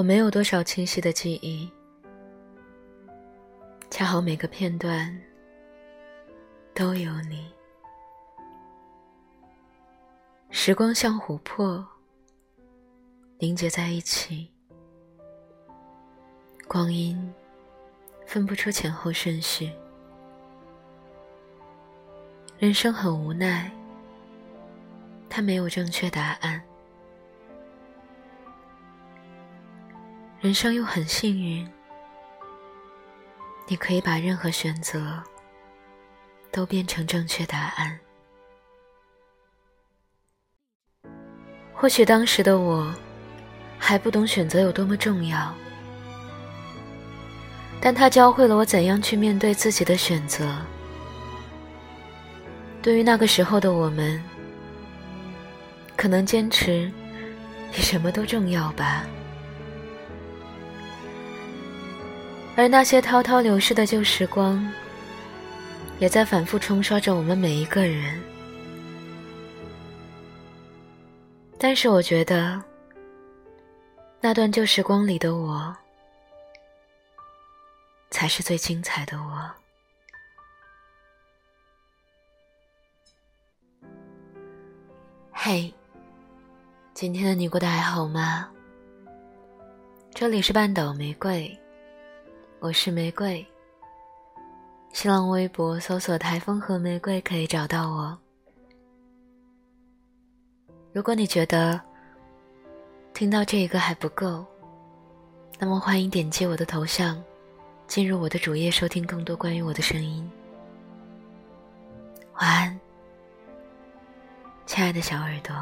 我没有多少清晰的记忆，恰好每个片段都有你。时光像琥珀，凝结在一起，光阴分不出前后顺序。人生很无奈，它没有正确答案。人生又很幸运，你可以把任何选择都变成正确答案。或许当时的我还不懂选择有多么重要，但它教会了我怎样去面对自己的选择。对于那个时候的我们，可能坚持比什么都重要吧。而那些滔滔流逝的旧时光，也在反复冲刷着我们每一个人。但是我觉得，那段旧时光里的我，才是最精彩的我。嘿，今天的你过得还好吗？这里是半岛玫瑰。我是玫瑰，新浪微博搜索“台风和玫瑰”可以找到我。如果你觉得听到这一个还不够，那么欢迎点击我的头像，进入我的主页收听更多关于我的声音。晚安，亲爱的小耳朵。